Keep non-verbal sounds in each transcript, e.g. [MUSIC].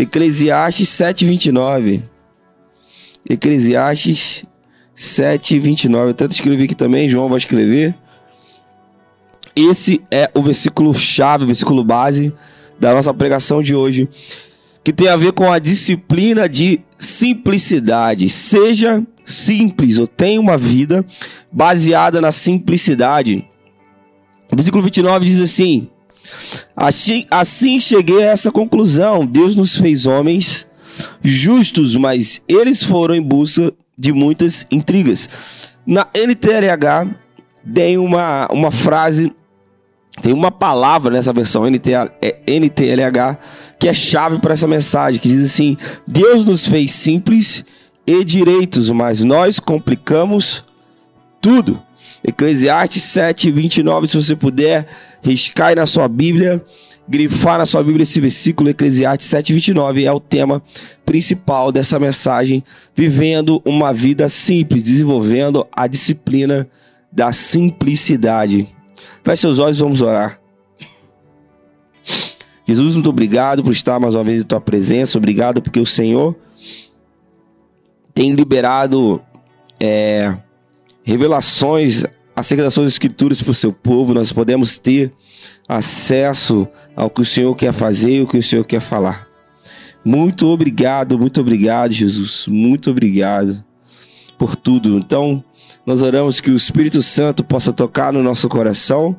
Eclesiastes 7:29. Eclesiastes 7:29. Eu tanto escrevi aqui também, João vai escrever. Esse é o versículo chave, o versículo base da nossa pregação de hoje, que tem a ver com a disciplina de simplicidade. Seja simples ou tenha uma vida baseada na simplicidade. O versículo 29 diz assim: Assim, assim cheguei a essa conclusão: Deus nos fez homens justos, mas eles foram em busca de muitas intrigas. Na NTLH tem uma, uma frase, tem uma palavra nessa versão NTLH é, que é chave para essa mensagem, que diz assim: Deus nos fez simples e direitos, mas nós complicamos tudo. Eclesiastes 7, 29, se você puder, riscar na sua Bíblia, grifar na sua Bíblia esse versículo, Eclesiastes 7, 29, é o tema principal dessa mensagem, vivendo uma vida simples, desenvolvendo a disciplina da simplicidade. Feche seus olhos, vamos orar. Jesus, muito obrigado por estar mais uma vez em tua presença, obrigado porque o Senhor tem liberado é, revelações acerca das suas escrituras para o seu povo, nós podemos ter acesso ao que o Senhor quer fazer e o que o Senhor quer falar. Muito obrigado, muito obrigado, Jesus. Muito obrigado por tudo. Então, nós oramos que o Espírito Santo possa tocar no nosso coração,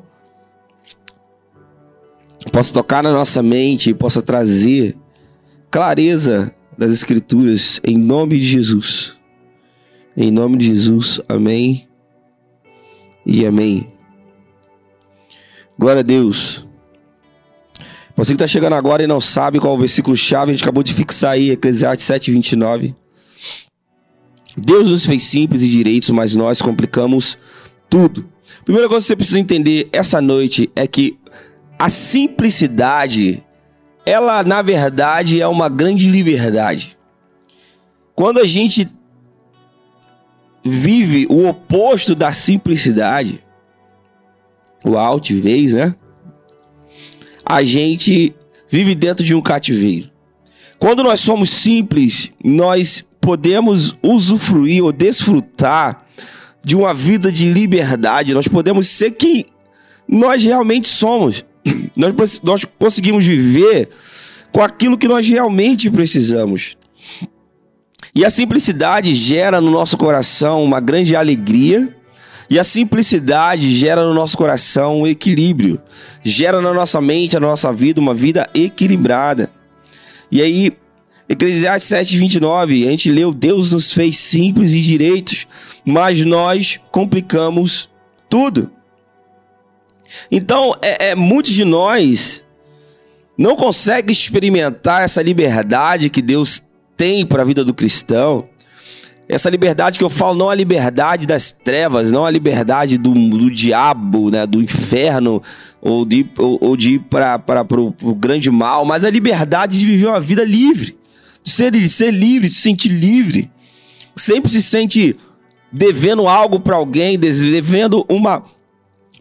possa tocar na nossa mente possa trazer clareza das Escrituras, em nome de Jesus. Em nome de Jesus, amém e amém. Glória a Deus. Você que está chegando agora e não sabe qual é o versículo chave, a gente acabou de fixar aí, Eclesiastes 7, 29. Deus nos fez simples e direitos, mas nós complicamos tudo. Primeira coisa que você precisa entender essa noite é que a simplicidade, ela na verdade é uma grande liberdade. Quando a gente vive o oposto da simplicidade, o altivez, né? A gente vive dentro de um cativeiro. Quando nós somos simples, nós podemos usufruir ou desfrutar de uma vida de liberdade. Nós podemos ser quem nós realmente somos. [CLEARS THROAT] Nós, nós conseguimos viver com aquilo que nós realmente precisamos. E a simplicidade gera no nosso coração uma grande alegria. E a simplicidade gera no nosso coração um equilíbrio, gera na nossa mente, na nossa vida, uma vida equilibrada. E aí, Eclesiastes 7, 29, a gente leu: Deus nos fez simples e direitos, mas nós complicamos tudo. Então, é, é muitos de nós não conseguem experimentar essa liberdade que Deus tem para a vida do cristão. Essa liberdade que eu falo, não a liberdade das trevas, não a liberdade do, do diabo, né, do inferno, ou de, ou, ou de ir para o grande mal, mas a liberdade de viver uma vida livre, de ser, de ser livre, se sentir livre. Sempre se sente devendo algo para alguém, devendo uma,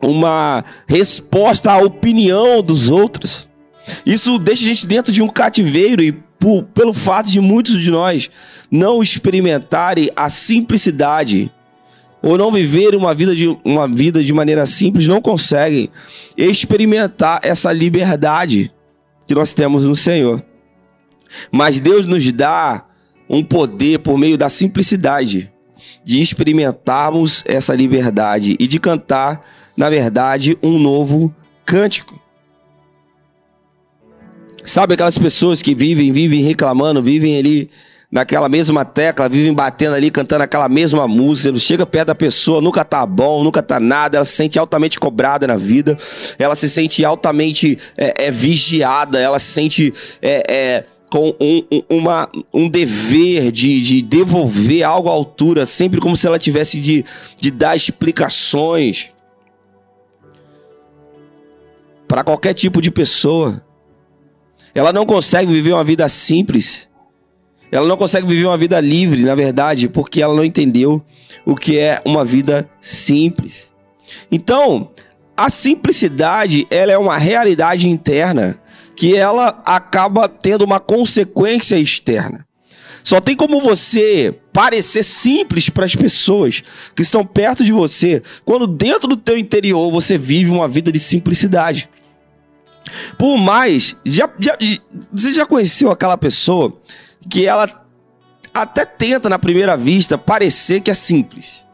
uma resposta à opinião dos outros. Isso deixa a gente dentro de um cativeiro e por, pelo fato de muitos de nós não experimentarem a simplicidade ou não viverem uma vida de, uma vida de maneira simples, não conseguem experimentar essa liberdade que nós temos no Senhor. Mas Deus nos dá um poder por meio da simplicidade de experimentarmos essa liberdade e de cantar, na verdade, um novo cântico. Sabe aquelas pessoas que vivem, vivem reclamando, vivem ali naquela mesma tecla, vivem batendo ali, cantando aquela mesma música, chega perto da pessoa, nunca tá bom, nunca tá nada, ela se sente altamente cobrada na vida, ela se sente altamente é, é vigiada, ela se sente é, é, com um, uma, um dever de, de devolver algo à altura, sempre como se ela tivesse de, de dar explicações para qualquer tipo de pessoa. Ela não consegue viver uma vida simples. Ela não consegue viver uma vida livre, na verdade, porque ela não entendeu o que é uma vida simples. Então, a simplicidade, ela é uma realidade interna que ela acaba tendo uma consequência externa. Só tem como você parecer simples para as pessoas que estão perto de você, quando dentro do teu interior você vive uma vida de simplicidade. Por mais, já, já, você já conheceu aquela pessoa que ela até tenta na primeira vista parecer que é simples.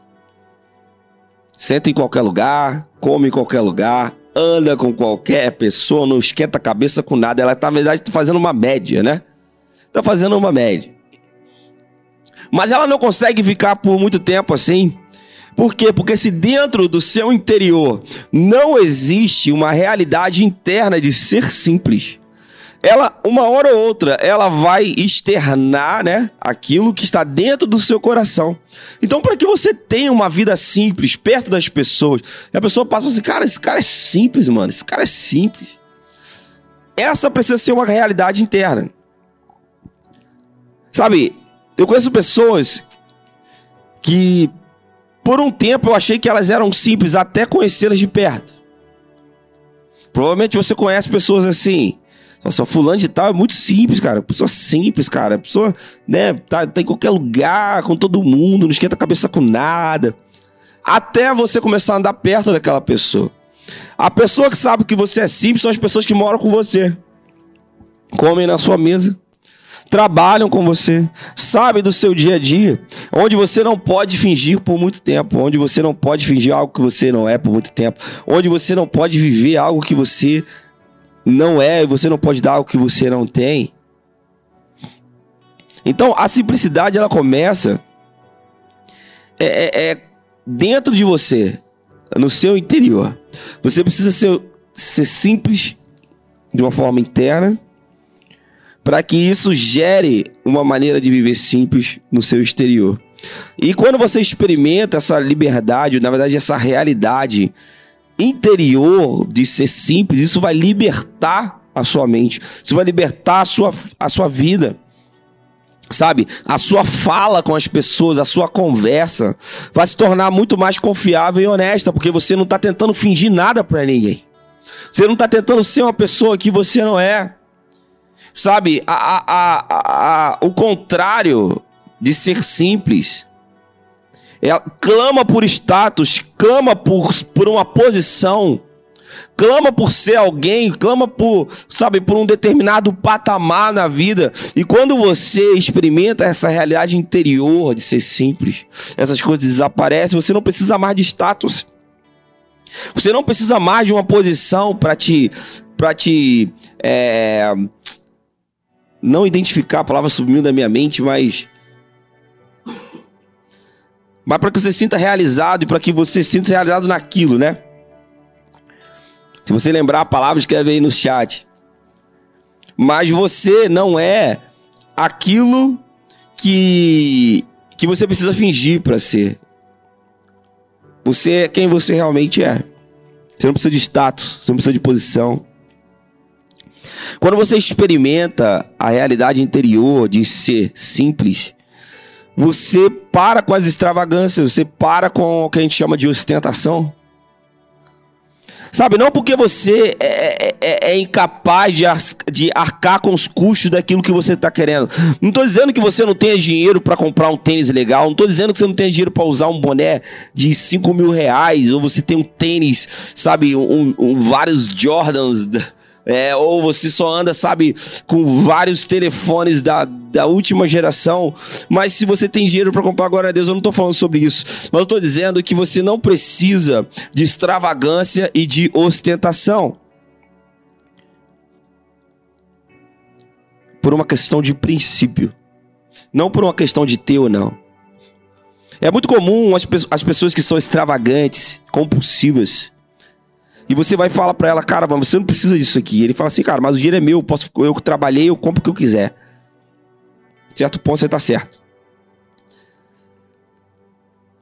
Senta em qualquer lugar, come em qualquer lugar, anda com qualquer pessoa, não esquenta a cabeça com nada. Ela, tá, na verdade, está fazendo uma média, né? Está fazendo uma média. Mas ela não consegue ficar por muito tempo assim. Por quê? Porque se dentro do seu interior não existe uma realidade interna de ser simples, ela, uma hora ou outra, ela vai externar, né, aquilo que está dentro do seu coração. Então, para que você tenha uma vida simples, perto das pessoas, a pessoa passa assim, cara, esse cara é simples, mano, esse cara é simples. Essa precisa ser uma realidade interna. Sabe, eu conheço pessoas que, por um tempo, eu achei que elas eram simples até conhecê-las de perto. Provavelmente você conhece pessoas assim, nossa, fulano de tal é muito simples, cara. Pessoa simples, cara. Pessoa, né, tá, tá em qualquer lugar, com todo mundo, não esquenta a cabeça com nada. Até você começar a andar perto daquela pessoa. A pessoa que sabe que você é simples são as pessoas que moram com você. Comem na sua mesa. Trabalham com você, sabem do seu dia a dia, onde você não pode fingir por muito tempo, onde você não pode fingir algo que você não é por muito tempo, onde você não pode viver algo que você não é, você não pode dar o que você não tem. Então a simplicidade ela começa é, é, é dentro de você, no seu interior. Você precisa ser, ser simples de uma forma interna para que isso gere uma maneira de viver simples no seu exterior. E quando você experimenta essa liberdade, na verdade essa realidade interior de ser simples, isso vai libertar a sua mente, isso vai libertar a sua, a sua vida. Sabe, a sua fala com as pessoas, a sua conversa vai se tornar muito mais confiável e honesta, porque você não está tentando fingir nada para ninguém. Você não está tentando ser uma pessoa que você não é. Sabe, a, a, a, o contrário de ser simples ela clama por status, clama por, por uma posição, clama por ser alguém, clama por, sabe, por um determinado patamar na vida. E quando você experimenta essa realidade interior de ser simples, essas coisas desaparecem, você não precisa mais de status. Você não precisa mais de uma posição para te para te é, não identificar, a palavra sumiu da minha mente, mas mas para que você sinta realizado e para que você sinta realizado naquilo, né? Se você lembrar a palavra, escreve aí no chat. Mas você não é aquilo que que você precisa fingir para ser. Você é quem você realmente é. Você não precisa de status, você não precisa de posição. Quando você experimenta a realidade interior de ser simples, você para com as extravagâncias, você para com o que a gente chama de ostentação. Sabe, não porque você é, é, é, é incapaz de, ar, de, arcar com os custos daquilo que você está querendo. Não estou dizendo que você não tenha dinheiro para comprar um tênis legal. Não estou dizendo que você não tenha dinheiro para usar um boné de 5 mil reais. Ou você tem um tênis, sabe, um, um, vários Jordans é, ou você só anda, sabe, com vários telefones da, da última geração. Mas se você tem dinheiro para comprar, agora Deus, eu não estou falando sobre isso. Mas eu estou dizendo que você não precisa de extravagância e de ostentação. Por uma questão de princípio. Não por uma questão de ter ou não. É muito comum as, as pessoas que são extravagantes, compulsivas, e você vai falar para ela, cara, você não precisa disso aqui. Ele fala assim, cara, mas o dinheiro é meu, eu, posso, eu trabalhei, eu compro o que eu quiser. Certo ponto você tá certo.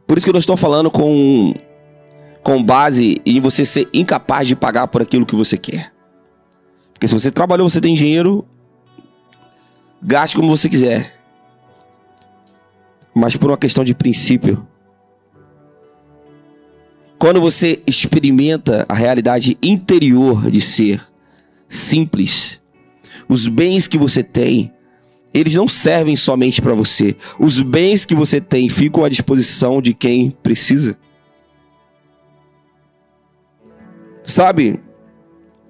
Por isso que eu não estou falando com, com base em você ser incapaz de pagar por aquilo que você quer. Porque se você trabalhou, você tem dinheiro, gaste como você quiser. Mas por uma questão de princípio, quando você experimenta a realidade interior de ser simples, os bens que você tem, eles não servem somente para você. Os bens que você tem ficam à disposição de quem precisa. Sabe,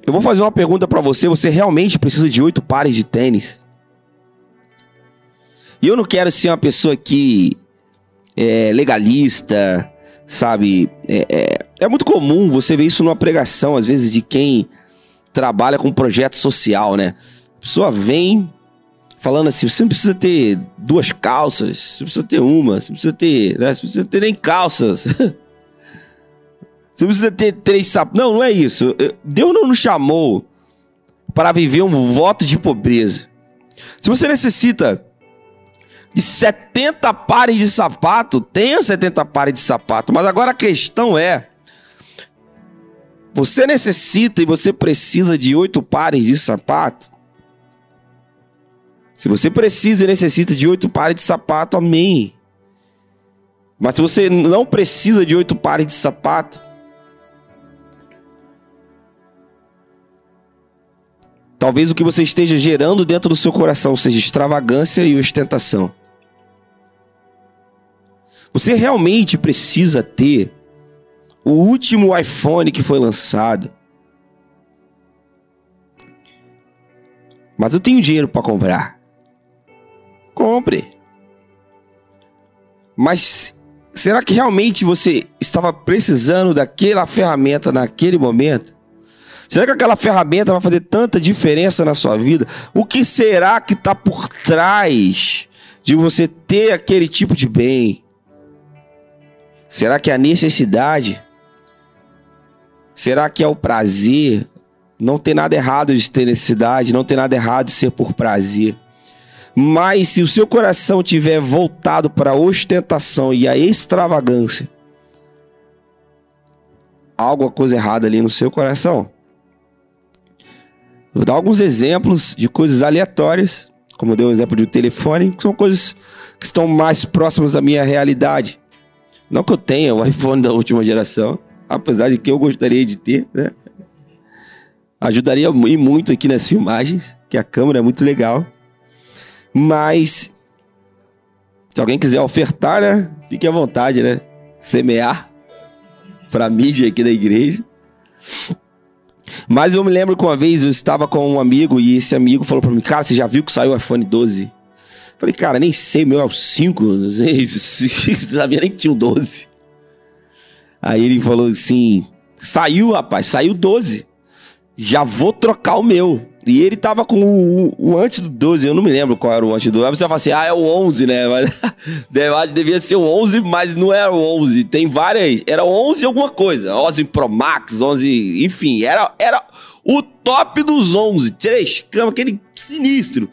eu vou fazer uma pergunta para você. Você realmente precisa de oito pares de tênis? E eu não quero ser uma pessoa que é legalista, sabe? É, é, é, muito comum você ver isso numa pregação, às vezes, de quem trabalha com projeto social, né? A pessoa vem falando assim: você não precisa ter duas calças, você precisa ter uma, você precisa ter, né? Você precisa ter nem calças. [LAUGHS] você precisa ter três sapatos. Não, não é isso. Deus não nos chamou para viver um voto de pobreza. Se você necessita de 70 pares de sapato, tenha 70 pares de sapato. Mas agora a questão é: você necessita e você precisa de oito pares de sapato? Se você precisa e necessita de oito pares de sapato, amém. Mas se você não precisa de oito pares de sapato, talvez o que você esteja gerando dentro do seu coração seja extravagância e ostentação. Você realmente precisa ter o último iPhone que foi lançado. Mas eu tenho dinheiro para comprar. Compre. Mas será que realmente você estava precisando daquela ferramenta naquele momento? Será que aquela ferramenta vai fazer tanta diferença na sua vida? O que será que está por trás de você ter aquele tipo de bem? Será que é a necessidade? Será que é o prazer? Não tem nada errado de ter necessidade, não tem nada errado de ser por prazer. Mas se o seu coração tiver voltado para a ostentação e a extravagância, alguma coisa errada ali no seu coração. Vou dar alguns exemplos de coisas aleatórias, como eu dei o exemplo de um telefone, que são coisas que estão mais próximas da minha realidade. Não que eu tenha o iPhone da última geração, apesar de que eu gostaria de ter, né? Ajudaria muito aqui nas filmagens, que a câmera é muito legal. Mas se alguém quiser ofertar, né? Fique à vontade, né? Semear para mídia aqui da igreja. Mas eu me lembro que uma vez eu estava com um amigo e esse amigo falou para mim: Cara, você já viu que saiu o iPhone 12? Falei, cara, nem sei, meu é o 5, [LAUGHS] não sei, [LAUGHS] sabia nem que tinha o 12. Aí ele falou assim: saiu, rapaz, saiu 12. Já vou trocar o meu. E ele tava com o, o, o, antes do 12, eu não me lembro qual era o antes do 12. Aí você fala assim, ah, é o 11, né? [LAUGHS] Mas devia ser o 11, mas não era o 11. Tem várias, era 11 alguma coisa. 11 Pro Max, 11, enfim, era, era o top dos 11. Três camas, aquele sinistro.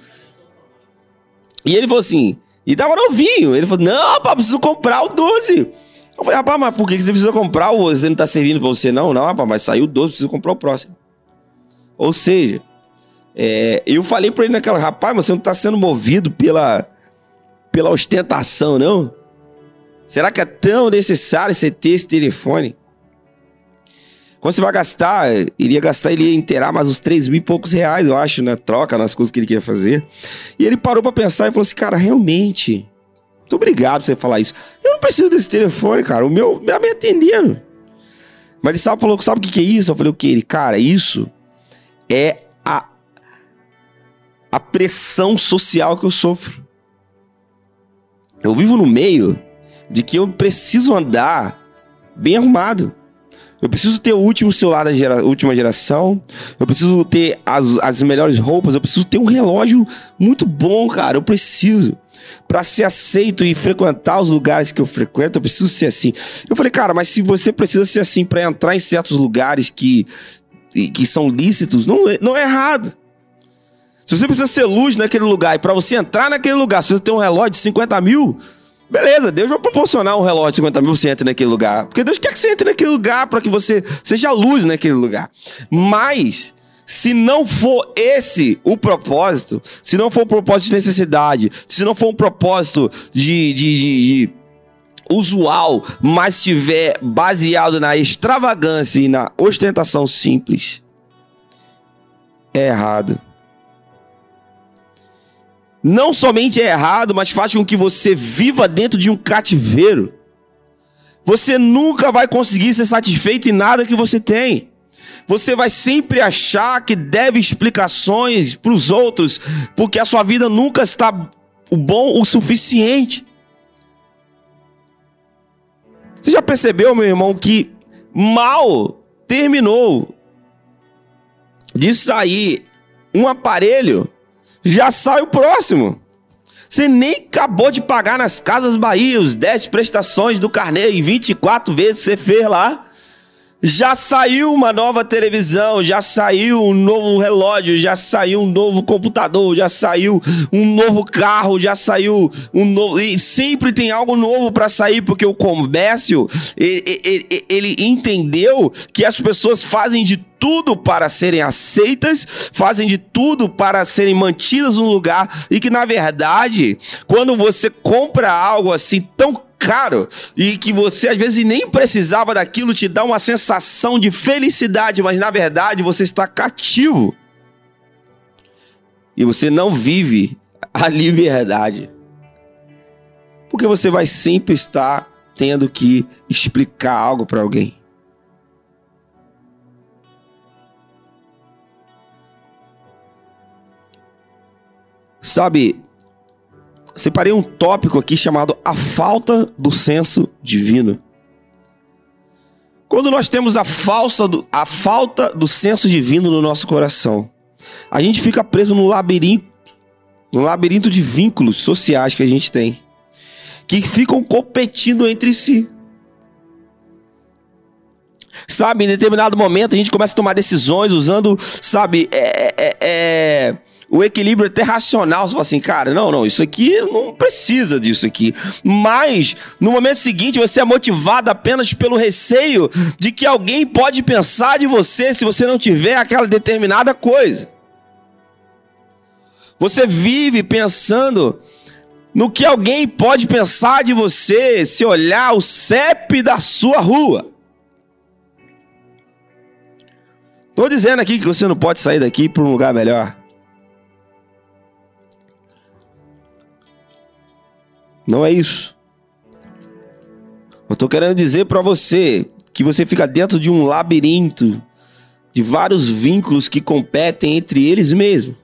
E ele falou assim, e tava novinho. Ele falou, não, rapaz, preciso comprar o 12. Eu falei, rapaz, mas por que você precisa comprar o Você não tá servindo pra você, não? Não, rapaz, mas saiu o 12, preciso comprar o próximo. Ou seja, é, eu falei pra ele naquela, rapaz, você não tá sendo movido pela, pela ostentação, não? Será que é tão necessário você ter esse telefone? Quando você vai gastar, iria gastar, ele ia inteirar mais uns 3 mil e poucos reais, eu acho, na troca, nas coisas que ele queria fazer. E ele parou para pensar e falou assim, cara, realmente, muito obrigado por você falar isso. Eu não preciso desse telefone, cara, o meu tá me atendendo. Mas ele sabe, falou, sabe o que, que é isso? Eu falei, o que? Ele, cara, isso é a, a pressão social que eu sofro. Eu vivo no meio de que eu preciso andar bem arrumado. Eu preciso ter o último celular da gera, última geração. Eu preciso ter as, as melhores roupas. Eu preciso ter um relógio muito bom, cara. Eu preciso. Para ser aceito e frequentar os lugares que eu frequento, eu preciso ser assim. Eu falei, cara, mas se você precisa ser assim para entrar em certos lugares que, que são lícitos, não é, não é errado. Se você precisa ser luz naquele lugar e para você entrar naquele lugar, se você tem um relógio de 50 mil, Beleza, Deus vai proporcionar um relógio de 50 mil você entre naquele lugar. Porque Deus quer que você entre naquele lugar para que você seja luz naquele lugar. Mas, se não for esse o propósito, se não for um propósito de necessidade, se não for um propósito de, de, de, usual, mas estiver baseado na extravagância e na ostentação simples, é errado. Não somente é errado, mas faz com que você viva dentro de um cativeiro. Você nunca vai conseguir ser satisfeito em nada que você tem. Você vai sempre achar que deve explicações para os outros, porque a sua vida nunca está bom o suficiente. Você já percebeu, meu irmão, que mal terminou de sair um aparelho, já sai o próximo. Você nem acabou de pagar nas Casas Bahia os 10 prestações do carnê e 24 vezes você fez lá. Já saiu uma nova televisão, já saiu um novo relógio, já saiu um novo computador, já saiu um novo carro, já saiu um novo. E sempre tem algo novo para sair, porque o comércio ele, ele, ele entendeu que as pessoas fazem de tudo para serem aceitas, fazem de tudo para serem mantidas no lugar e que na verdade, quando você compra algo assim tão caro e que você às vezes nem precisava daquilo, te dá uma sensação de felicidade, mas na verdade você está cativo. E você não vive a liberdade. Porque você vai sempre estar tendo que explicar algo para alguém. Sabe, separei um tópico aqui chamado a falta do senso divino. Quando nós temos a, falsa do, a falta do senso divino no nosso coração, a gente fica preso no labirinto, no labirinto de vínculos sociais que a gente tem, que ficam competindo entre si. Sabe, em determinado momento a gente começa a tomar decisões usando, sabe, é, é, é o equilíbrio até racional. Você fala assim, cara, não, não, isso aqui não precisa disso aqui. Mas, no momento seguinte, você é motivado apenas pelo receio de que alguém pode pensar de você se você não tiver aquela determinada coisa. Você vive pensando no que alguém pode pensar de você se olhar o CEP da sua rua. Estou dizendo aqui que você não pode sair daqui para um lugar melhor. Não é isso. Eu estou querendo dizer para você que você fica dentro de um labirinto de vários vínculos que competem entre eles mesmos.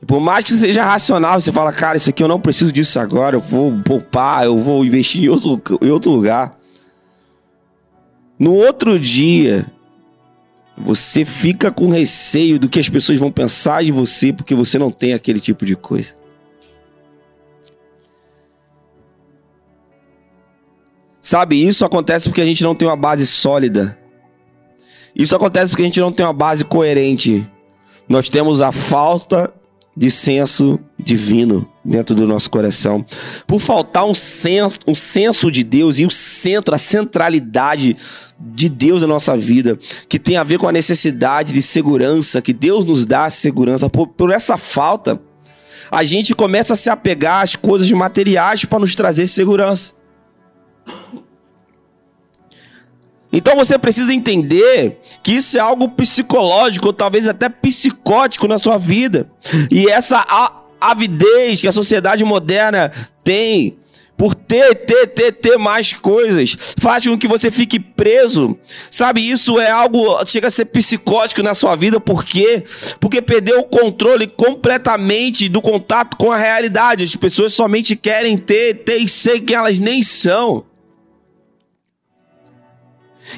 E por mais que seja racional, você fala, cara, isso aqui eu não preciso disso agora, eu vou poupar, eu vou investir em outro, em outro lugar. No outro dia, você fica com receio do que as pessoas vão pensar de você porque você não tem aquele tipo de coisa. Sabe, isso acontece porque a gente não tem uma base sólida. Isso acontece porque a gente não tem uma base coerente. Nós temos a falta de senso divino dentro do nosso coração. Por faltar um senso, um senso de Deus e o centro, a centralidade de Deus na nossa vida, que tem a ver com a necessidade de segurança, que Deus nos dá segurança. Por, por essa falta, a gente começa a se apegar às coisas materiais para nos trazer segurança. Então você precisa entender que isso é algo psicológico, ou talvez até psicótico na sua vida. E essa avidez que a sociedade moderna tem por ter, ter, ter, ter mais coisas, faz com que você fique preso. Sabe, isso é algo, chega a ser psicótico na sua vida, por quê? Porque perdeu o controle completamente do contato com a realidade. As pessoas somente querem ter, ter e ser que elas nem são.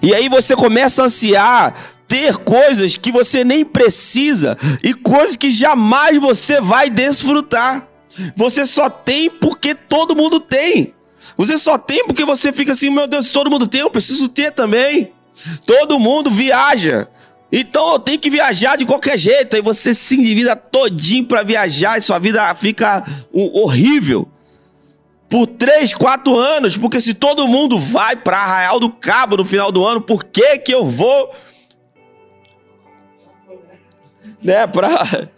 E aí você começa a ansiar ter coisas que você nem precisa e coisas que jamais você vai desfrutar. Você só tem porque todo mundo tem. Você só tem porque você fica assim, meu Deus, todo mundo tem, eu preciso ter também. Todo mundo viaja. Então eu tenho que viajar de qualquer jeito. Aí você se endivida todinho para viajar e sua vida fica horrível por três, quatro anos, porque se todo mundo vai para Arraial do Cabo no final do ano, por que que eu vou né, para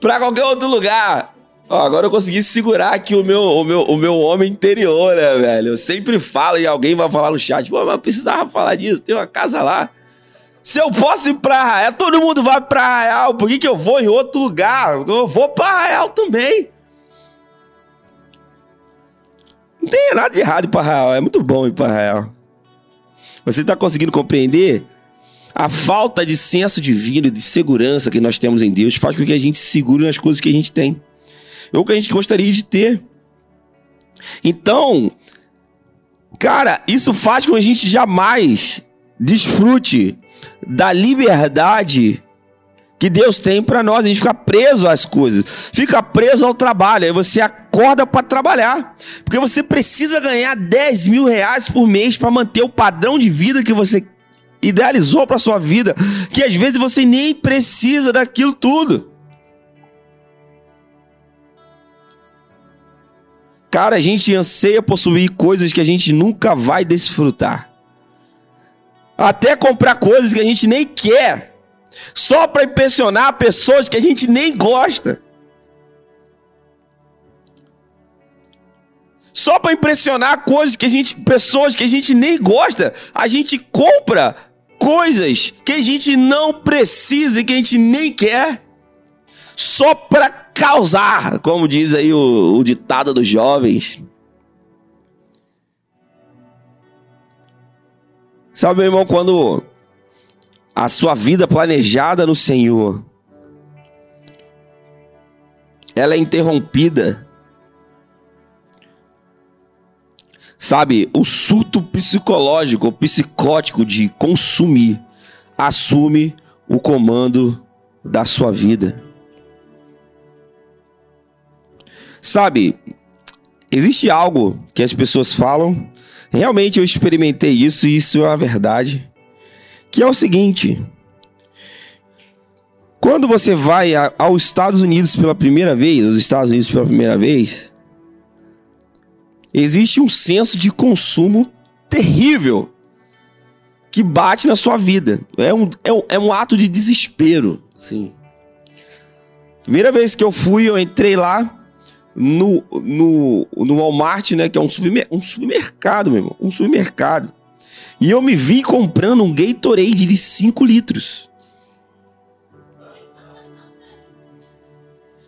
para qualquer outro lugar? Ó, agora eu consegui segurar aqui o meu, o, meu, o meu homem interior, né, velho? Eu sempre falo e alguém vai falar no chat, pô, mas eu precisava falar disso, tem uma casa lá. Se eu posso ir pra Arraial, todo mundo vai pra Arraial, por que, que eu vou em outro lugar? Eu vou pra Arraial também. Não tem nada de errado ir pra Arraial, é muito bom ir pra Arraial. Você está conseguindo compreender? A falta de senso divino, de segurança que nós temos em Deus faz com que a gente se segure nas coisas que a gente tem ou que a gente gostaria de ter. Então, cara, isso faz com que a gente jamais desfrute da liberdade que Deus tem para nós. A gente fica preso às coisas, fica preso ao trabalho. Aí você acorda para trabalhar, porque você precisa ganhar 10 mil reais por mês para manter o padrão de vida que você idealizou para sua vida, que às vezes você nem precisa daquilo tudo. Cara, a gente anseia possuir coisas que a gente nunca vai desfrutar. Até comprar coisas que a gente nem quer, só para impressionar pessoas que a gente nem gosta. Só para impressionar coisas que a gente, pessoas que a gente nem gosta, a gente compra coisas que a gente não precisa e que a gente nem quer, só para causar, como diz aí o, o ditado dos jovens. Sabe, meu irmão, quando a sua vida planejada no Senhor ela é interrompida. Sabe, o surto psicológico, psicótico de consumir assume o comando da sua vida. Sabe, existe algo que as pessoas falam, realmente eu experimentei isso e isso é a verdade, que é o seguinte: quando você vai aos Estados Unidos pela primeira vez, os Estados Unidos pela primeira vez, existe um senso de consumo terrível que bate na sua vida. É um, é um, é um ato de desespero, assim. Primeira vez que eu fui, eu entrei lá, no, no, no Walmart, né? Que é um, supermer um supermercado, meu irmão. Um supermercado. E eu me vi comprando um Gatorade de 5 litros.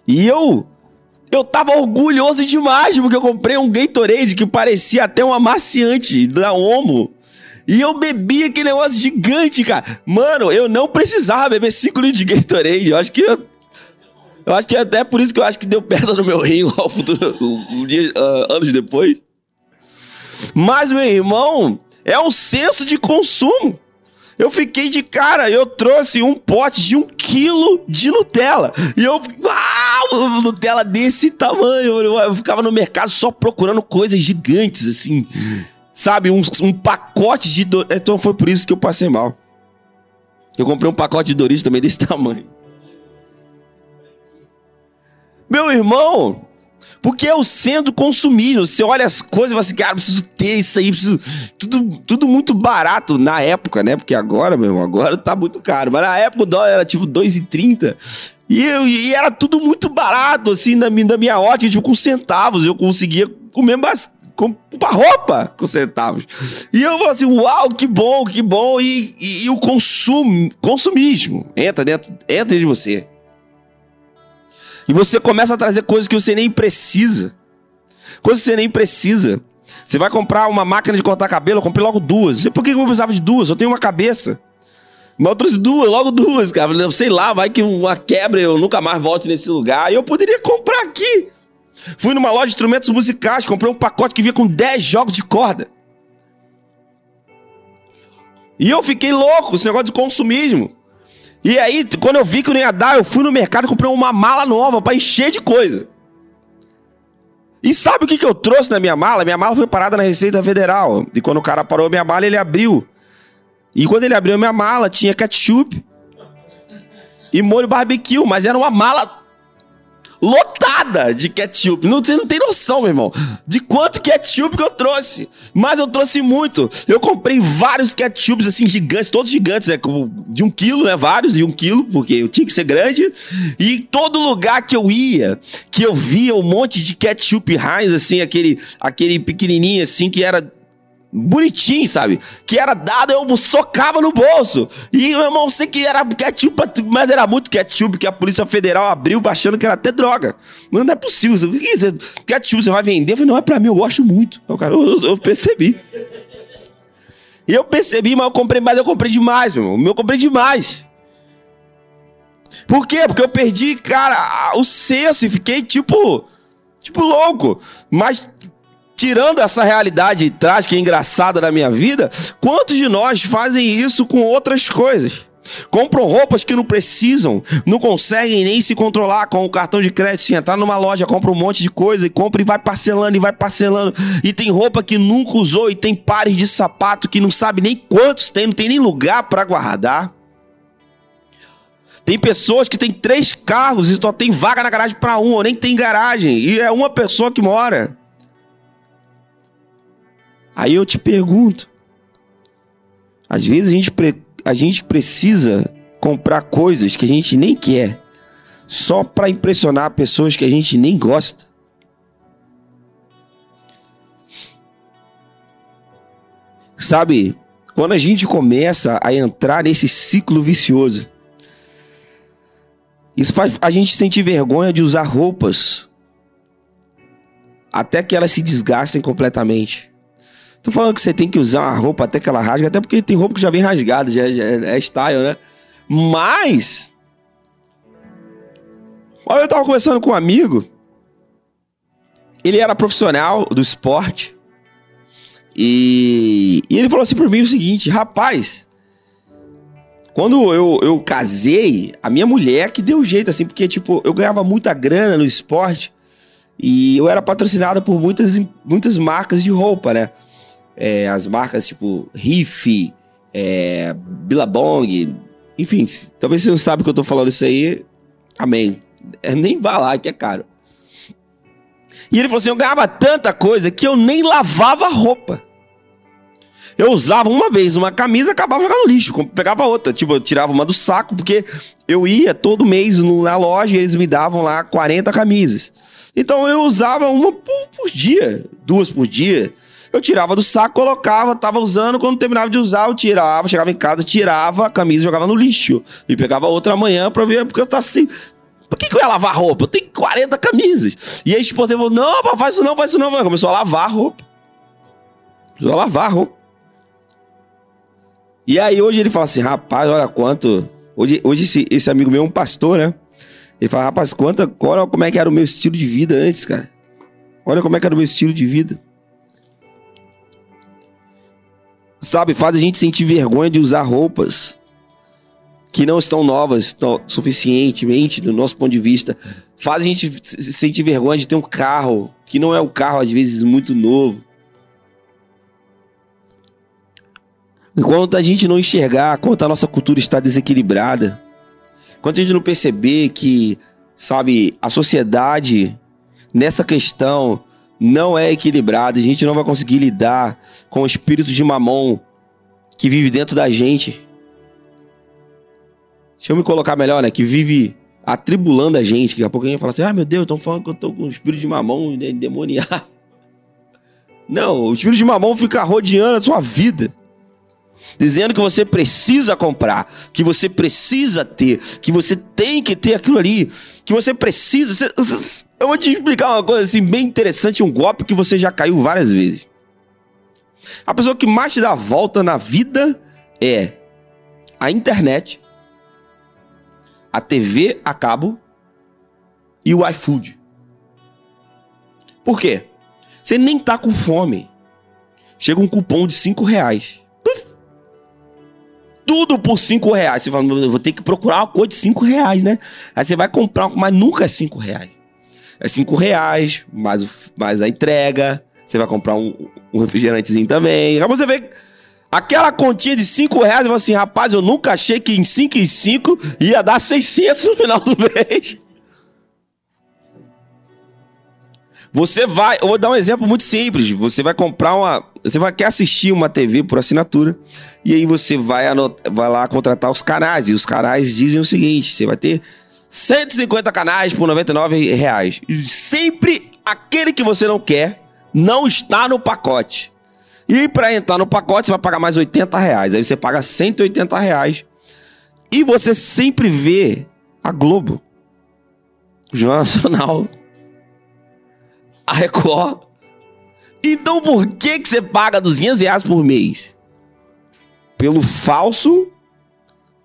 E eu eu tava orgulhoso demais porque eu comprei um Gatorade que parecia até um amaciante da Omo. E eu bebi aquele negócio gigante, cara. Mano, eu não precisava beber 5 litros de Gatorade. Eu acho que eu eu acho que é até por isso que eu acho que deu perda no meu rim [LAUGHS] lá futuro, um dia, uh, anos depois. Mas, meu irmão, é um senso de consumo. Eu fiquei de cara, eu trouxe um pote de um quilo de Nutella. E eu, uau, Nutella desse tamanho. Eu, ficava no mercado só procurando coisas gigantes, assim. Sabe, um, um pacote de. Então foi por isso que eu passei mal. Eu comprei um pacote de Doritos também desse tamanho. Meu irmão, porque é o sendo consumido. Você olha as coisas e fala assim, cara, preciso ter isso aí, preciso. Tudo, tudo muito barato na época, né? Porque agora, meu agora tá muito caro. Mas na época o dólar era tipo 2,30. E, eu, e era tudo muito barato, assim, na, na minha ótica, tipo, com centavos. Eu conseguia comer bastante comprar roupa com centavos. E eu falo assim, uau, que bom, que bom. E, e, e o consumo, consumismo entra dentro, entra de você. E você começa a trazer coisas que você nem precisa. Coisas que você nem precisa. Você vai comprar uma máquina de cortar cabelo, eu comprei logo duas. Por que eu precisava de duas? Eu tenho uma cabeça. Mas eu trouxe duas, logo duas, cara. Sei lá, vai que uma quebra eu nunca mais volto nesse lugar. E eu poderia comprar aqui. Fui numa loja de instrumentos musicais, comprei um pacote que vinha com 10 jogos de corda. E eu fiquei louco esse negócio de consumismo. E aí, quando eu vi que não ia dar, eu fui no mercado e comprei uma mala nova para encher de coisa. E sabe o que, que eu trouxe na minha mala? Minha mala foi parada na Receita Federal. E quando o cara parou minha mala, ele abriu. E quando ele abriu a minha mala, tinha ketchup e molho barbecue, mas era uma mala lotada de ketchup. Não, você não tem noção, meu irmão, de quanto ketchup que eu trouxe. Mas eu trouxe muito. Eu comprei vários ketchups, assim, gigantes, todos gigantes, né? De um quilo, né? Vários de um quilo, porque eu tinha que ser grande. E todo lugar que eu ia, que eu via um monte de ketchup Heinz, assim, aquele, aquele pequenininho, assim, que era bonitinho, sabe? Que era dado, eu socava no bolso. E, meu irmão, sei que era ketchup, mas era muito ketchup que a Polícia Federal abriu achando que era até droga. Mas não é possível. Ketchup você vai vender? Eu falei, não, é pra mim, eu gosto muito. Eu, cara, eu, eu percebi. Eu percebi, mas eu comprei mais, eu comprei demais, meu irmão. Eu comprei demais. Por quê? Porque eu perdi, cara, o senso e fiquei tipo. Tipo, louco. Mas tirando essa realidade trágica e engraçada da minha vida, quantos de nós fazem isso com outras coisas? Compram roupas que não precisam, não conseguem nem se controlar com o cartão de crédito. Se entrar numa loja, compra um monte de coisa e compra e vai parcelando e vai parcelando. E tem roupa que nunca usou e tem pares de sapato que não sabe nem quantos tem, não tem nem lugar para guardar. Tem pessoas que têm três carros e só tem vaga na garagem para um, ou nem tem garagem, e é uma pessoa que mora. Aí eu te pergunto: às vezes a gente, a gente precisa comprar coisas que a gente nem quer, só para impressionar pessoas que a gente nem gosta. Sabe, quando a gente começa a entrar nesse ciclo vicioso, isso faz a gente sentir vergonha de usar roupas até que elas se desgastem completamente. Tô falando que você tem que usar uma roupa até que ela rasga, até porque tem roupa que já vem rasgada, já, já é style, né? Mas. Olha, eu tava conversando com um amigo. Ele era profissional do esporte. E, e ele falou assim para mim o seguinte: rapaz, quando eu, eu casei, a minha mulher que deu jeito, assim, porque, tipo, eu ganhava muita grana no esporte e eu era patrocinado por muitas, muitas marcas de roupa, né? É, as marcas tipo Riff, é, Billabong, enfim, talvez você não sabe que eu tô falando isso aí, amém. É, nem vá lá que é caro. E ele falou assim: eu ganhava tanta coisa que eu nem lavava roupa. Eu usava uma vez uma camisa, acabava jogando lixo, pegava outra. Tipo, eu tirava uma do saco, porque eu ia todo mês na loja e eles me davam lá 40 camisas. Então eu usava uma por, por dia, duas por dia. Eu tirava do saco, colocava, tava usando, quando terminava de usar, eu tirava, chegava em casa, tirava a camisa jogava no lixo. E pegava outra amanhã pra ver, porque eu tava assim. Por que, que eu ia lavar roupa? Eu tenho 40 camisas. E a esposa falou: não, pá, faz isso não, faz isso não. Começou a lavar a roupa. Começou a lavar a roupa. E aí hoje ele fala assim: rapaz, olha quanto. Hoje, hoje esse, esse amigo meu é um pastor, né? Ele fala: rapaz, quanta, olha como é que era o meu estilo de vida antes, cara. Olha como é que era o meu estilo de vida. Sabe, faz a gente sentir vergonha de usar roupas que não estão novas suficientemente do nosso ponto de vista. Faz a gente sentir vergonha de ter um carro que não é um carro às vezes muito novo. Enquanto a gente não enxergar quanto a nossa cultura está desequilibrada, enquanto a gente não perceber que, sabe, a sociedade nessa questão não é equilibrada, a gente não vai conseguir lidar com o espírito de mamão que vive dentro da gente. Deixa eu me colocar melhor, né? Que vive atribulando a gente. Daqui a pouco a gente fala assim: ah, meu Deus, estão falando que eu tô com o espírito de mamão endemoniado. [LAUGHS] Não, o espírito de mamão fica rodeando a sua vida. Dizendo que você precisa comprar, que você precisa ter, que você tem que ter aquilo ali, que você precisa. Eu vou te explicar uma coisa assim bem interessante, um golpe que você já caiu várias vezes. A pessoa que mais te dá volta na vida é a internet, a TV a cabo e o iFood. Por quê? Você nem tá com fome. Chega um cupom de 5 reais tudo por 5 reais. Você fala, vou ter que procurar uma coisa de 5 reais, né? Aí você vai comprar, mas nunca é 5 reais. É 5 reais, mais, mais a entrega. Você vai comprar um, um refrigerantezinho também. Aí você vê aquela continha de 5 reais e fala assim, rapaz, eu nunca achei que em 5 em 5 ia dar 600 no final do [LAUGHS] mês. Você vai, eu vou dar um exemplo muito simples. Você vai comprar uma, você vai quer assistir uma TV por assinatura e aí você vai vai lá contratar os canais e os canais dizem o seguinte: você vai ter 150 canais por 99 reais. Sempre aquele que você não quer não está no pacote. E para entrar no pacote você vai pagar mais 80 reais. Aí você paga 180 reais e você sempre vê a Globo, o Jornal Nacional a Record. Então por que, que você paga 200 reais por mês? Pelo falso,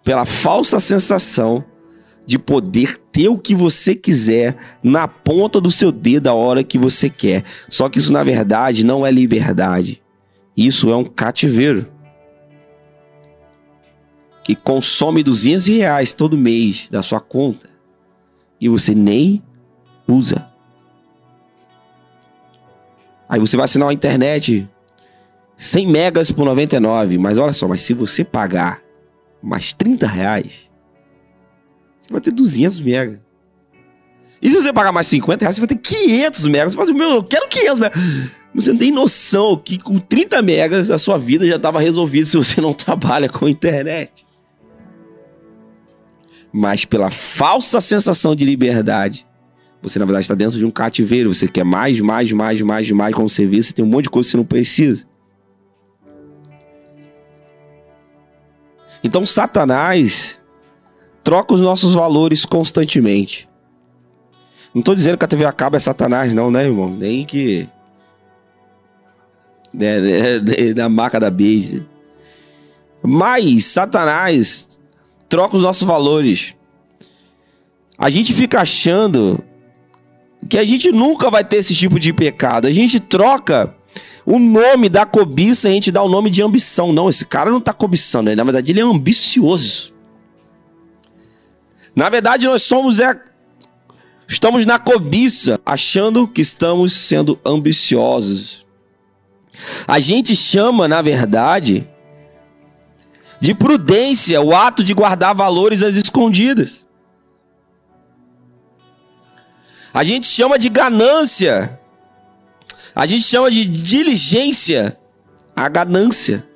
pela falsa sensação de poder ter o que você quiser na ponta do seu dedo a hora que você quer. Só que isso na verdade não é liberdade. Isso é um cativeiro. Que consome 200 reais todo mês da sua conta e você nem usa. Aí você vai assinar a internet 100 megas por 99. Mas olha só, mas se você pagar mais 30 reais, você vai ter 200 megas. E se você pagar mais 50 reais, você vai ter 500 megas. Você fala assim, meu, eu quero 500 megas. Você não tem noção que com 30 megas a sua vida já estava resolvida [LAUGHS] se você não trabalha com internet. Mas pela falsa sensação de liberdade, você, na verdade, está dentro de um cativeiro. Você quer mais, mais, mais, mais, mais. Quando você vê, você tem um monte de coisa que você não precisa. Então, Satanás troca os nossos valores constantemente. Não estou dizendo que a TV acaba é Satanás, não, né, irmão? Nem que. Né, né, [LAUGHS] da marca da base. Mas Satanás troca os nossos valores. A gente fica achando que a gente nunca vai ter esse tipo de pecado. A gente troca o nome da cobiça, a gente dá o nome de ambição. Não, esse cara não está cobiçando, na verdade ele é ambicioso. Na verdade nós somos é estamos na cobiça, achando que estamos sendo ambiciosos. A gente chama, na verdade, de prudência o ato de guardar valores às escondidas. A gente chama de ganância. A gente chama de diligência a ganância.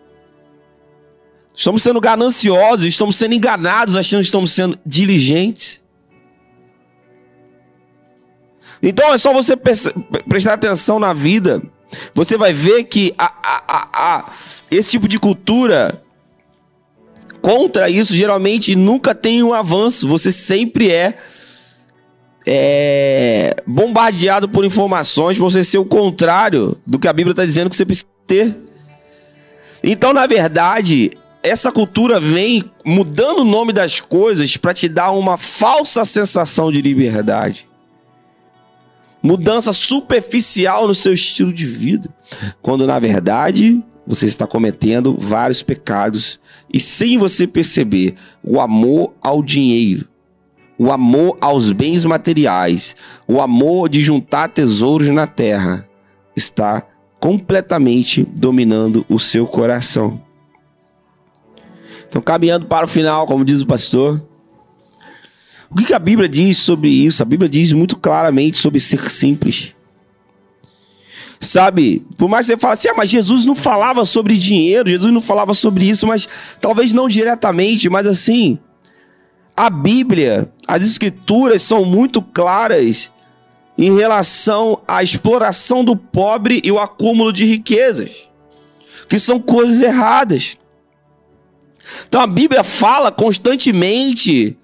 Estamos sendo gananciosos, estamos sendo enganados, achando que estamos sendo diligentes. Então é só você prestar atenção na vida. Você vai ver que a, a, a, esse tipo de cultura contra isso geralmente nunca tem um avanço. Você sempre é é, bombardeado por informações para você ser o contrário do que a Bíblia está dizendo que você precisa ter. Então, na verdade, essa cultura vem mudando o nome das coisas para te dar uma falsa sensação de liberdade. Mudança superficial no seu estilo de vida, quando na verdade você está cometendo vários pecados e sem você perceber, o amor ao dinheiro o amor aos bens materiais, o amor de juntar tesouros na terra, está completamente dominando o seu coração. Então, caminhando para o final, como diz o pastor, o que a Bíblia diz sobre isso? A Bíblia diz muito claramente sobre ser simples. Sabe, por mais que você fale assim, ah, mas Jesus não falava sobre dinheiro, Jesus não falava sobre isso, mas talvez não diretamente, mas assim, a Bíblia, as Escrituras são muito claras em relação à exploração do pobre e o acúmulo de riquezas, que são coisas erradas. Então a Bíblia fala constantemente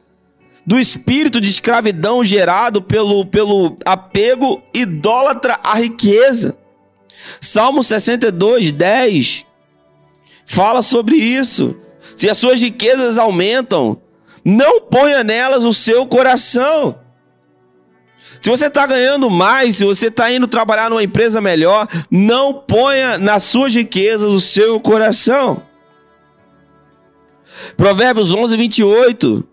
do espírito de escravidão gerado pelo, pelo apego idólatra à riqueza. Salmo 62, 10 fala sobre isso. Se as suas riquezas aumentam, não ponha nelas o seu coração. Se você está ganhando mais, se você está indo trabalhar numa empresa melhor, não ponha nas suas riquezas o seu coração. Provérbios 11, 28.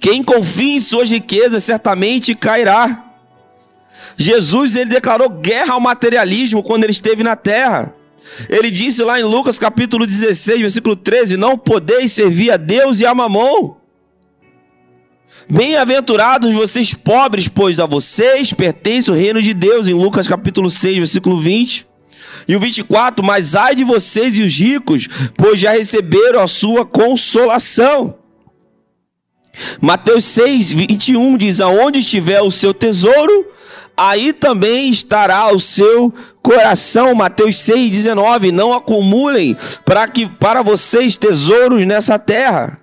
Quem confia em suas riquezas certamente cairá. Jesus ele declarou guerra ao materialismo quando ele esteve na terra. Ele disse lá em Lucas capítulo 16, versículo 13: Não podeis servir a Deus e a mamão. Bem-aventurados vocês pobres, pois a vocês pertence o reino de Deus, em Lucas capítulo 6, versículo 20. E o 24, mas ai de vocês e os ricos, pois já receberam a sua consolação. Mateus 6, 21 diz: Aonde estiver o seu tesouro, aí também estará o seu coração. Mateus 6, 19: Não acumulem para que para vocês tesouros nessa terra.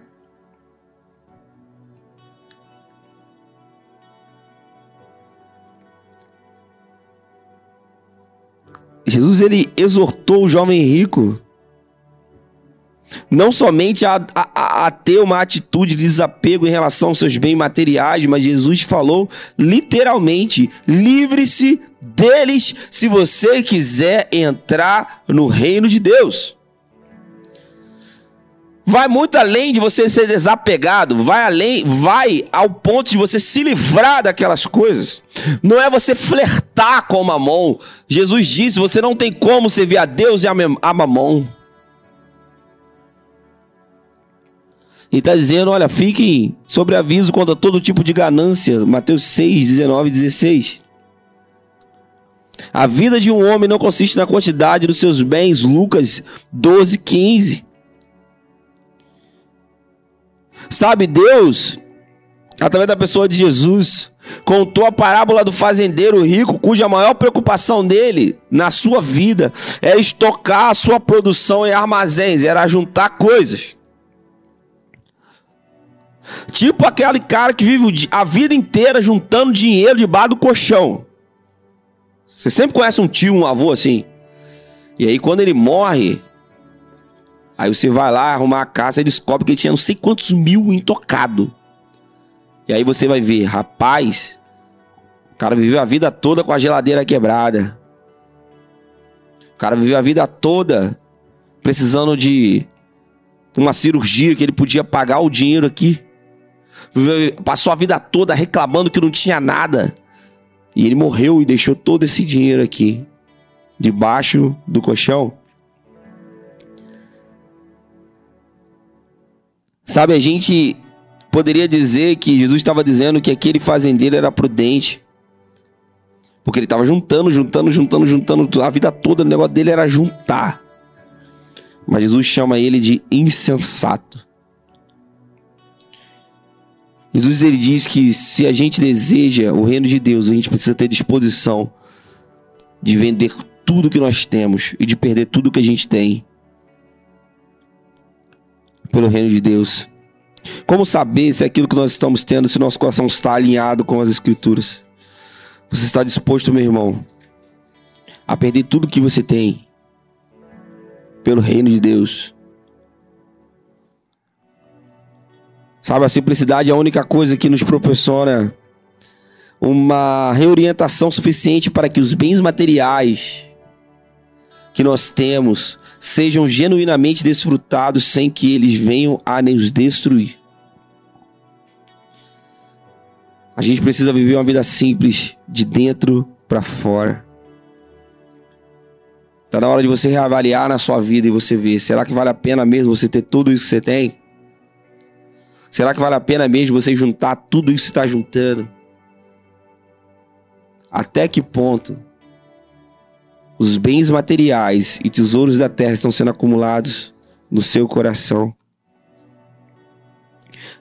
Jesus ele exortou o jovem rico não somente a, a, a, ter uma atitude de desapego em relação aos seus bens materiais, mas Jesus falou literalmente: livre-se deles se você quiser entrar no reino de Deus. Vai muito além de você ser desapegado, vai além, vai ao ponto de você se livrar daquelas coisas. Não é você flertar com mamon. Jesus disse: você não tem como servir a Deus e a mamon. E está dizendo: olha, fiquem sobre aviso contra todo tipo de ganância. Mateus 6, 19 e 16. A vida de um homem não consiste na quantidade dos seus bens. Lucas 12, 15. Sabe, Deus, através da pessoa de Jesus, contou a parábola do fazendeiro rico, cuja maior preocupação dele na sua vida era estocar a sua produção em armazéns, era juntar coisas. Tipo aquele cara que vive a vida inteira juntando dinheiro debaixo do colchão. Você sempre conhece um tio, um avô assim. E aí quando ele morre, aí você vai lá arrumar a casa e descobre que ele tinha não sei quantos mil intocado. E aí você vai ver, rapaz, o cara viveu a vida toda com a geladeira quebrada. O cara viveu a vida toda precisando de uma cirurgia que ele podia pagar o dinheiro aqui passou a vida toda reclamando que não tinha nada. E ele morreu e deixou todo esse dinheiro aqui, debaixo do colchão. Sabe, a gente poderia dizer que Jesus estava dizendo que aquele fazendeiro era prudente. Porque ele estava juntando, juntando, juntando, juntando. A vida toda o negócio dele era juntar. Mas Jesus chama ele de insensato. Jesus ele diz que se a gente deseja o reino de Deus, a gente precisa ter disposição de vender tudo que nós temos e de perder tudo que a gente tem pelo reino de Deus. Como saber se aquilo que nós estamos tendo, se nosso coração está alinhado com as Escrituras? Você está disposto, meu irmão, a perder tudo que você tem pelo reino de Deus? Sabe, a simplicidade é a única coisa que nos proporciona uma reorientação suficiente para que os bens materiais que nós temos sejam genuinamente desfrutados sem que eles venham a nos destruir. A gente precisa viver uma vida simples, de dentro para fora. Está na hora de você reavaliar na sua vida e você ver: será que vale a pena mesmo você ter tudo isso que você tem? Será que vale a pena mesmo você juntar tudo isso que está juntando? Até que ponto os bens materiais e tesouros da terra estão sendo acumulados no seu coração?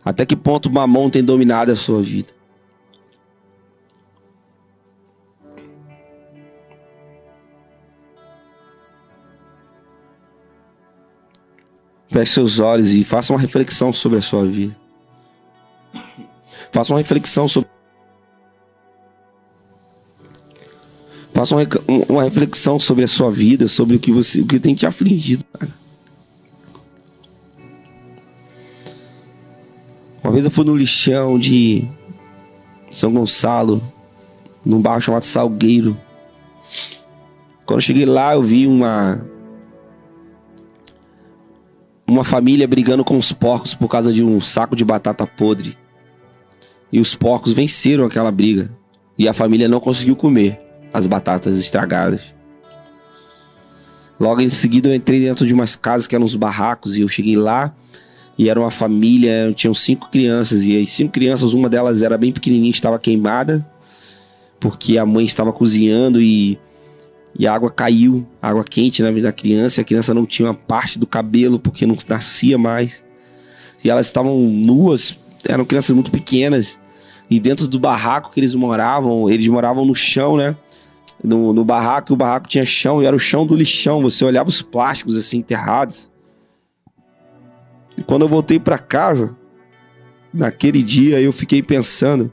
Até que ponto mamão tem dominado a sua vida? Feche seus olhos e faça uma reflexão sobre a sua vida. Faça uma reflexão sobre. Faça uma, uma reflexão sobre a sua vida, sobre o que você, o que tem te afligido, cara. Uma vez eu fui no lixão de São Gonçalo, num bairro chamado Salgueiro. Quando eu cheguei lá, eu vi uma uma família brigando com os porcos por causa de um saco de batata podre. E os porcos venceram aquela briga. E a família não conseguiu comer as batatas estragadas. Logo em seguida eu entrei dentro de umas casas que eram uns barracos e eu cheguei lá E era uma família, tinham cinco crianças. E as cinco crianças, uma delas era bem pequenininha, estava queimada. Porque a mãe estava cozinhando e, e a água caiu, água quente na vida da criança. E a criança não tinha uma parte do cabelo porque não nascia mais. E elas estavam nuas, eram crianças muito pequenas. E dentro do barraco que eles moravam, eles moravam no chão, né? No, no barraco, o barraco tinha chão e era o chão do lixão. Você olhava os plásticos assim enterrados. E quando eu voltei para casa, naquele dia eu fiquei pensando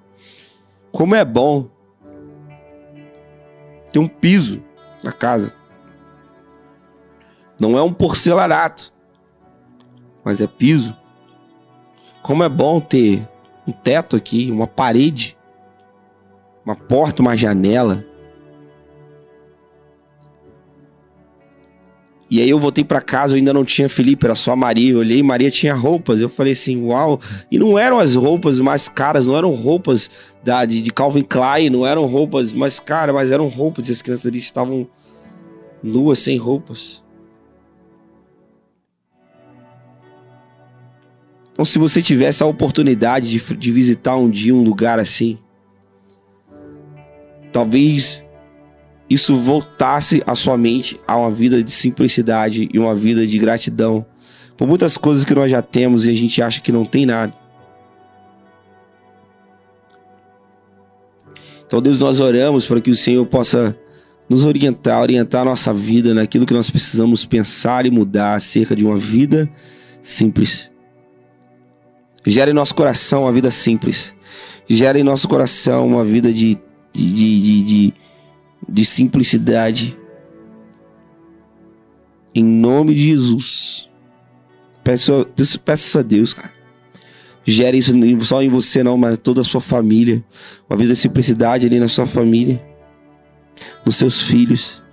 como é bom ter um piso na casa. Não é um porcelanato, mas é piso. Como é bom ter um teto aqui, uma parede, uma porta, uma janela. E aí eu voltei para casa, eu ainda não tinha Felipe, era só a Maria. Eu olhei, Maria tinha roupas. Eu falei assim, uau. E não eram as roupas mais caras, não eram roupas da, de, de Calvin Klein, não eram roupas mais caras, mas eram roupas. E as crianças ali estavam nuas, sem roupas. Então, se você tivesse a oportunidade de, de visitar um dia um lugar assim, talvez isso voltasse a sua mente a uma vida de simplicidade e uma vida de gratidão por muitas coisas que nós já temos e a gente acha que não tem nada. Então, Deus, nós oramos para que o Senhor possa nos orientar, orientar a nossa vida naquilo que nós precisamos pensar e mudar acerca de uma vida simples. Gera em nosso coração uma vida simples. Gera em nosso coração uma vida de, de, de, de, de simplicidade. Em nome de Jesus. Peço, peço, peço a Deus, cara. Gere isso só em você, não, mas toda a sua família. Uma vida de simplicidade ali na sua família. Nos seus filhos.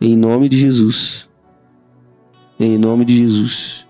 Em nome de Jesus. Em nome de Jesus.